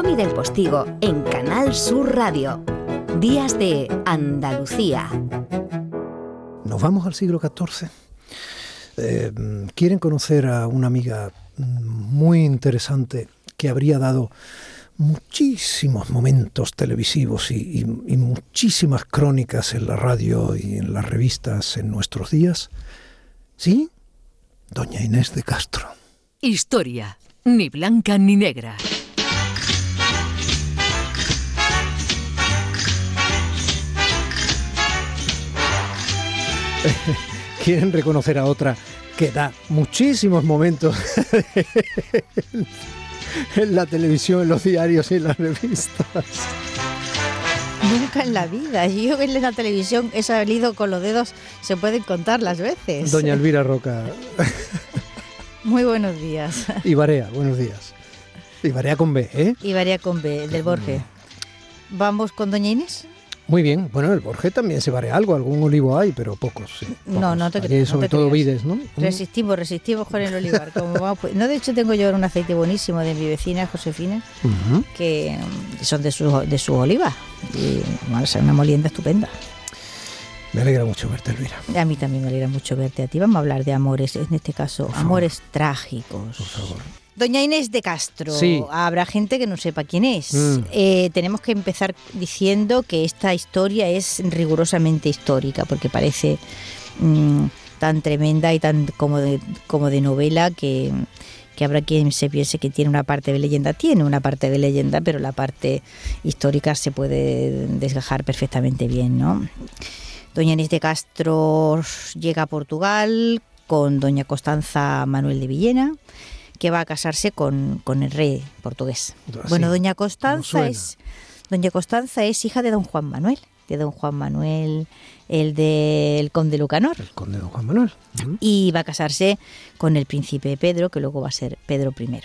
Domi del Postigo en Canal Sur Radio. Días de Andalucía. Nos vamos al siglo XIV. Eh, quieren conocer a una amiga muy interesante que habría dado muchísimos momentos televisivos y, y, muchísimas crónicas en la radio y en las revistas en nuestros días. ¿Sí? Doña Inés de Castro. Historia, ni blanca ni negra. Quieren reconocer a otra que da muchísimos momentos en la televisión, en los diarios y en las revistas. Nunca en la vida. Yo en la televisión he salido con los dedos, se pueden contar las veces. Doña Elvira Roca. Muy buenos días. Ibarea, buenos días. Ibarea con B, ¿eh? Ibarea con B, del Borges. ¿Vamos con Doña Inés? Muy bien, bueno, el Borges también se vale algo, algún olivo hay, pero pocos. Sí, No, no te creas. Sobre todo vides, ¿no? Resistimos, resistimos con el olivar. Como pues, no, de hecho tengo yo un aceite buenísimo de mi vecina Josefina, que son de su, de su oliva. Y bueno, es una molienda estupenda. Me alegra mucho verte, Elvira. A mí también me alegra mucho verte a ti. Vamos a hablar de amores, en este caso, amores trágicos. Por favor. Doña Inés de Castro, sí. habrá gente que no sepa quién es. Mm. Eh, tenemos que empezar diciendo que esta historia es rigurosamente histórica, porque parece mm, tan tremenda y tan como de, como de novela que, que habrá quien se piense que tiene una parte de leyenda. Tiene una parte de leyenda, pero la parte histórica se puede desgajar perfectamente bien, ¿no? Doña Inés de Castro llega a Portugal con doña Constanza Manuel de Villena que va a casarse con, con el rey portugués. Así, bueno, doña Constanza es doña Constanza es hija de don Juan Manuel, de don Juan Manuel, el del conde Lucanor, El conde don Juan Manuel. Y va a casarse con el príncipe Pedro, que luego va a ser Pedro I.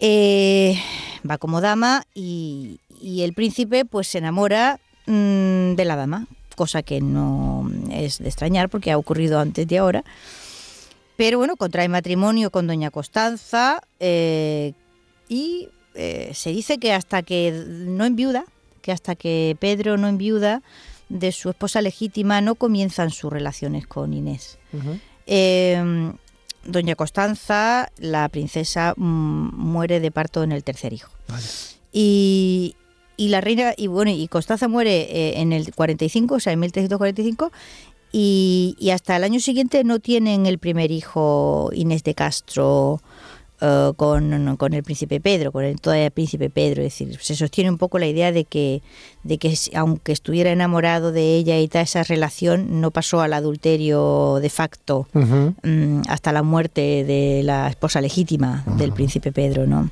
Eh, va como dama y, y el príncipe pues se enamora mm, de la dama, cosa que no es de extrañar porque ha ocurrido antes de ahora. Pero bueno, contrae matrimonio con doña Constanza eh, y eh, se dice que hasta que no enviuda, que hasta que Pedro no enviuda de su esposa legítima no comienzan sus relaciones con Inés. Eh, doña Constanza, la princesa, mm, muere de parto en el tercer hijo. Vale. Y, y la reina, y bueno, y Constanza muere eh, en el 45, o sea, en 1345, y, y hasta el año siguiente no tienen el primer hijo Inés de Castro eh, con, con el príncipe Pedro, con el todavía príncipe Pedro. Es decir, se sostiene un poco la idea de que, de que aunque estuviera enamorado de ella y tal, esa relación no pasó al adulterio de facto mm, hasta la muerte de la esposa legítima del príncipe Pedro, ¿no?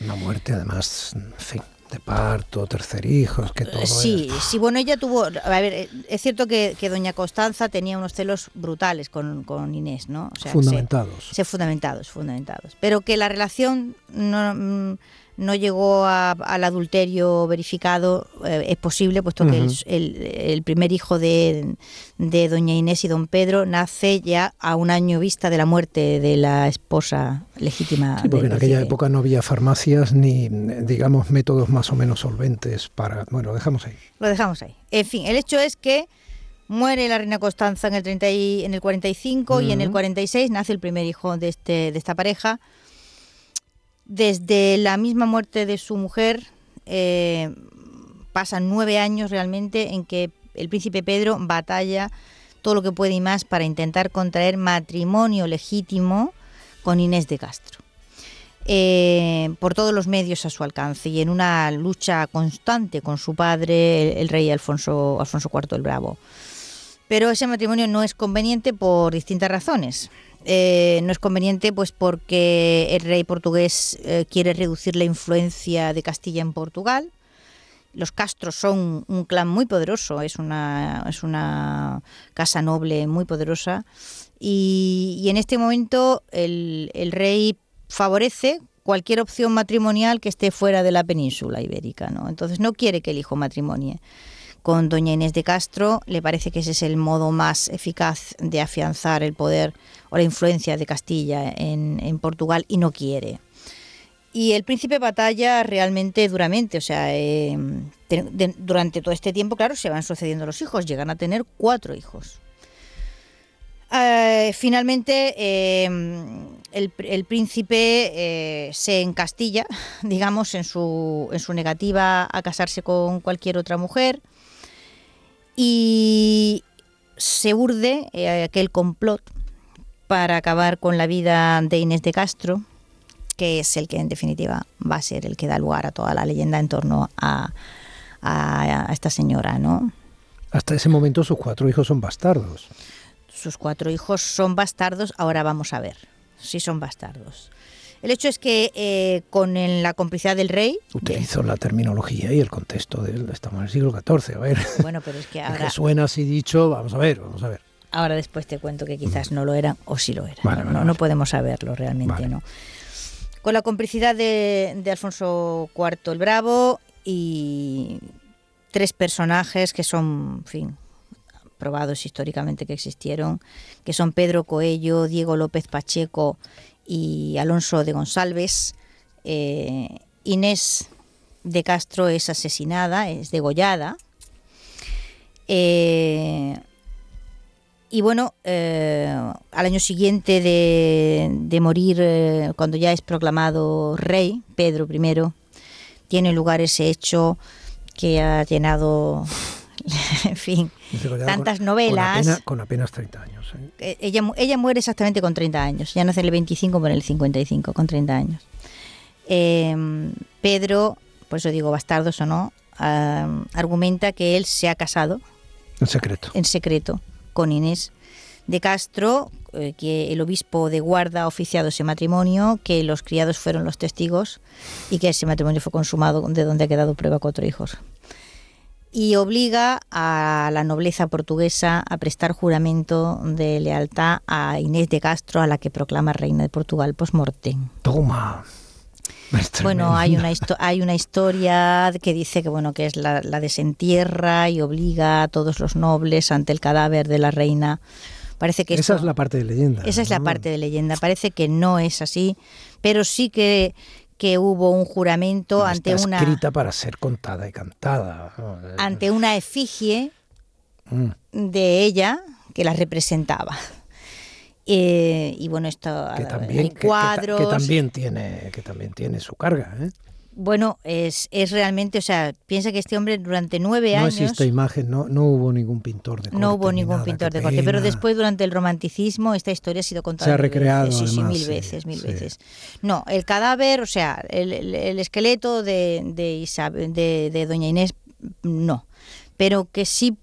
Una muerte, además, en fin, de parto, tercer hijo, es que todo. Eh, Sí, es- sí, bueno, ella tuvo, a ver, eh, es cierto que, que doña Constanza tenía unos celos brutales con, con Inés, ¿no? O sea, se- Fundamentados. se- fundamentados, fundamentados. Pero que la relación no, mm, no llegó a- al adulterio verificado eh, es posible, puesto que el, Ujú. el- el primer hijo de, de doña Inés y don Pedro nace ya a un año vista de la muerte de la esposa legítima. Sí, porque en aquella época no había farmacias ni, digamos, métodos más o menos solventes para. Bueno, lo dejamos ahí. Lo dejamos ahí. En fin, el hecho es que muere la reina Constanza en el, 30 y- en el 45 y en el Ujú. 46 nace el primer hijo de, este, de esta pareja. Desde la misma muerte de su mujer, eh, pasan nueve años realmente en que el príncipe Pedro batalla todo lo que puede y más para intentar contraer matrimonio legítimo con Inés de Castro. Eh, por todos los medios a su alcance y en una lucha constante con su padre, el, el rey Alfonso, Alfonso IV el Bravo. Pero ese matrimonio no es conveniente por distintas razones. Eh, no es conveniente pues porque el rey portugués eh, quiere reducir la influencia de Castilla en Portugal. Los Castros son un clan muy poderoso, es una, es una casa noble muy poderosa. Y, y en este momento el, el rey favorece cualquier opción matrimonial que esté fuera de la península ibérica. ¿no? Entonces no quiere que el hijo matrimonie con doña Inés de Castro. Le parece que ese es el modo más eficaz de afianzar el poder o la influencia de Castilla en, Portugal y no quiere. Y el príncipe batalla realmente duramente, o sea, eh, durante todo este tiempo, claro, se van sucediendo los hijos, llegan a tener cuatro hijos. Eh, finalmente, eh, el, príncipe se encastilla, digamos, en su, en su negativa a casarse con cualquier otra mujer y se urde aquel complot para acabar con la vida de Inés de Castro, que es el que en definitiva va a ser el que da lugar a toda la leyenda en torno a, esta señora, ¿no? Hasta ese momento sus cuatro hijos son bastardos. Sus cuatro hijos son bastardos, ahora vamos a ver si son bastardos. El hecho es que eh, con la complicidad del rey... Utilizo la terminología y el contexto de estamos en el siglo XIV, a ver. Bueno, pero es que ahora... suena así dicho, vamos a ver, vamos a ver. Ahora después te cuento que quizás no lo eran o sí lo eran. no, no, podemos saberlo realmente, ¿no? con la complicidad de, Alfonso IV el Bravo y tres personajes que son, en fin, probados históricamente que existieron, que son Pedro Coello, Diego López Pacheco y Alonso de González. Eh, Inés de Castro es asesinada, es degollada. Eh, y bueno, eh, al año siguiente de, morir, cuando ya es proclamado rey, Pedro I, tiene lugar ese hecho que ha llenado, en fin, tantas novelas. Con, apenas, 30 años. ¿eh? Ella, ella muere exactamente con 30 años, ya nace en el 25, pero en el 55, con 30 años. Pedro, por eso digo bastardos o no, argumenta que él se ha casado. En secreto. En secreto con Inés de Castro, eh, que el obispo de Guarda ha oficiado ese matrimonio, que los criados fueron los testigos y que ese matrimonio fue consumado, de donde ha quedado prueba cuatro hijos. Y obliga a la nobleza portuguesa a prestar juramento de lealtad a Inés de Castro, a la que proclama reina de Portugal post-mortem. Toma. Bueno, hay una, hay una historia que dice que bueno que es la, desentierra y obliga a todos los nobles ante el cadáver de la reina. Parece que esa es la parte de leyenda. Esa es la parte de leyenda. Parece que no es así, pero sí que que hubo un juramento ante una escrita para ser contada y cantada ante una efigie mm. de ella que la representaba. Eh, y bueno, esto que también, cuadros. Que, también tiene, que también tiene su carga. ¿eh? Bueno, es, es realmente, o sea, piensa que este hombre durante nueve años... No existe imagen, no, no hubo ningún pintor de corte. No hubo ningún pintor de corte, pero después durante el romanticismo esta historia ha sido contada. Se ha recreado. sí, sí, mil veces, mil veces. No, el cadáver, o sea, el, el, esqueleto de, de, de Doña Inés, no. Pero que sí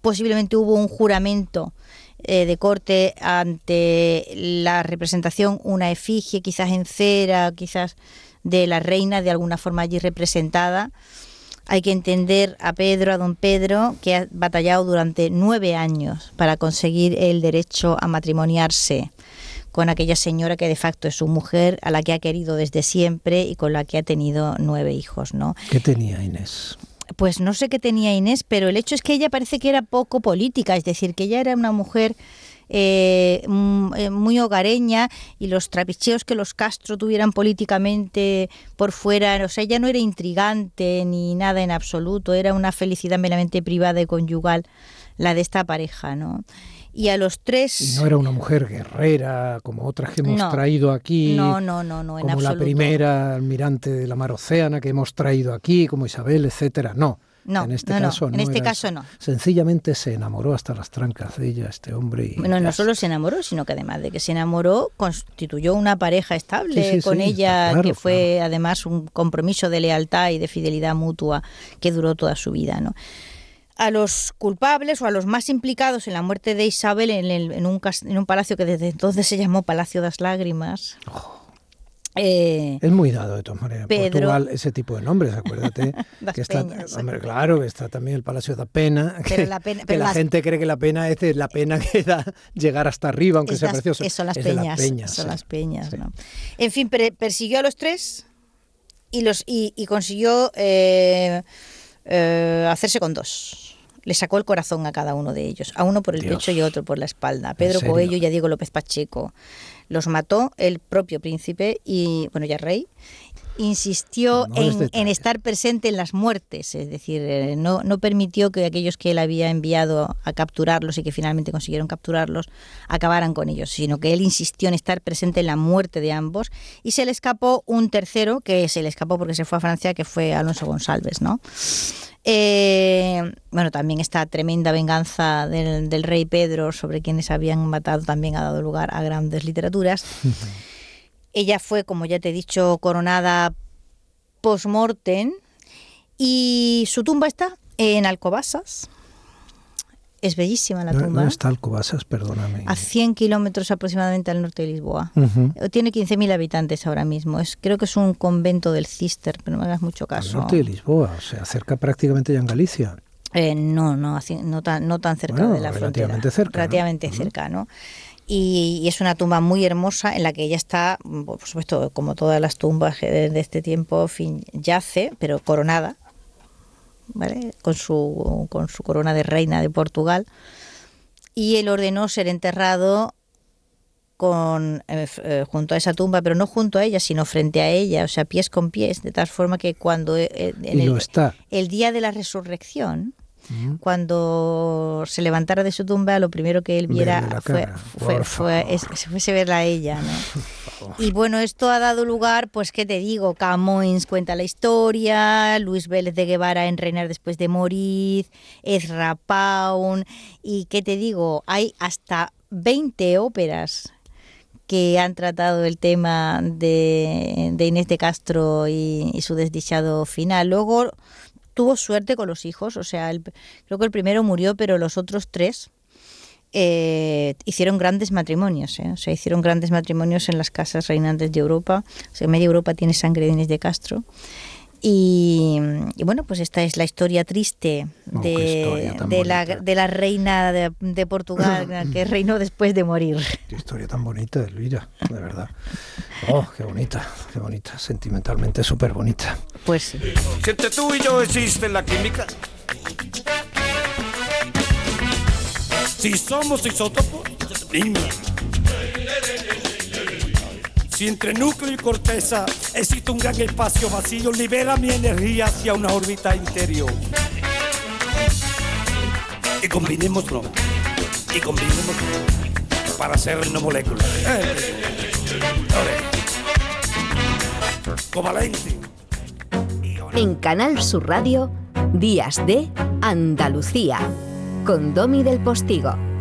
posiblemente hubo un juramento eh, de corte ante la representación, una efigie quizás en cera, quizás de la reina de alguna forma allí representada. Hay que entender a Pedro, a don Pedro, que ha batallado durante nueve años para conseguir el derecho a matrimoniarse con aquella señora que de facto es su mujer, a la que ha querido desde siempre y con la que ha tenido nueve hijos, ¿no? ¿Qué tenía Inés? Pues no sé qué tenía Inés, pero el hecho es que ella parece que era poco política, es decir, que ella era una mujer eh, mm, eh, muy hogareña y los trapicheos que los Castro tuvieran políticamente por fuera, o sea, ella no era intrigante ni nada en absoluto, era una felicidad meramente privada y conyugal la de esta pareja, ¿no? y a los tres... Y no era una mujer guerrera como otras que hemos traído aquí. No, no, no, no, Como la primera almirante de la mar Océana que hemos traído aquí, como Isabel, etcétera. No. No, en este caso no. En este caso no. Sencillamente se enamoró hasta las trancas de ella, este hombre. Y bueno, no solo se enamoró, sino que además de que se enamoró, constituyó una pareja estable con ella, que fue además un compromiso de lealtad y de fidelidad mutua que duró toda su vida, ¿no? a los culpables o a los más implicados en la muerte de Isabel en, un, en un, palacio que desde entonces se llamó Palacio de las Lágrimas. Oh. Eh, es muy dado de todas maneras. Portugal, ese tipo de nombres, acuérdate. que está, hombre, claro, está también el Palacio da Pena. Que, la, que la gente cree que la pena es la pena que da llegar hasta arriba, aunque sea precioso. Son las peñas. son las peñas. En fin, persiguió a los tres y, los, y, consiguió eh, eh, hacerse con dos le sacó el corazón a cada uno de ellos, a uno por el pecho y a otro por la espalda. Pedro Coello y a Diego López Pacheco. Los mató el propio príncipe y, bueno, ya rey. insistió en, estar presente en las muertes, es decir, eh, no, no permitió que aquellos que él había enviado a capturarlos y que finalmente consiguieron capturarlos acabaran con ellos, sino que él insistió en estar presente en la muerte de ambos y se le escapó un tercero, que se le escapó porque se fue a Francia, que fue Alonso González, ¿no? Eh, bueno, también esta tremenda venganza del, del, rey Pedro sobre quienes habían matado también ha dado lugar a grandes literaturas. Ella fue, como ya te he dicho, coronada post-mortem y su tumba está en Alcobasas. Es bellísima la tumba. ¿Dónde está Alcobasas? Perdóname. A 100 kilómetros aproximadamente al norte de Lisboa. Tiene 15.000 habitantes ahora mismo. Es, creo que es un convento del Cister, pero no me hagas mucho caso. Al norte de Lisboa, o sea, cerca prácticamente ya en Galicia. Eh, no, no, no tan, no tan cerca de la relativamente frontera. Cerca, relativamente cerca, ¿no? Y, es una tumba muy hermosa en la que ella está, por supuesto, como todas las tumbas de este tiempo, fin, yace, pero coronada, ¿vale? con, su, con su corona de reina de Portugal. Y él ordenó ser enterrado con, eh, eh, junto a esa tumba, pero no junto a ella, sino frente a ella, o sea, pies con pies, de tal forma que cuando eh, en está. el día de la resurrección, cuando se levantara de su tumba, lo primero que él viera fue, fue, fue, se fuese verla a ella. ¿no? y bueno, esto ha dado lugar, pues, ¿qué te digo? Camoins cuenta la historia, Luis Vélez de Guevara en Reinar después de morir, Ezra Pound, y ¿qué te digo? Hay hasta 20 óperas que han tratado el tema de, de Inés de Castro y, y, su desdichado final. Luego tuvo suerte con los hijos, o sea, creo que el primero murió, pero los otros tres eh, hicieron grandes matrimonios, ¿eh? o sea, hicieron grandes matrimonios en las casas reinantes de Europa, o sea, media Europa tiene sangre de Inés de Castro. Y, bueno, pues esta es la historia triste oh, de, de, la, de, la, reina de, Portugal que reinó después de morir. Qué historia tan bonita, Elvira, de verdad. Oh, qué bonita, qué bonita, sentimentalmente súper bonita. Pues sí. Si entre tú y yo existe la química, si somos isótopos, si entre núcleo y corteza existe un gran espacio vacío, libera mi energía hacia una órbita interior. Y combinémoslo. Y combinémoslo para hacer una molécula. Covalente. En Canal Sur Radio, Días de Andalucía, con Domi del Postigo.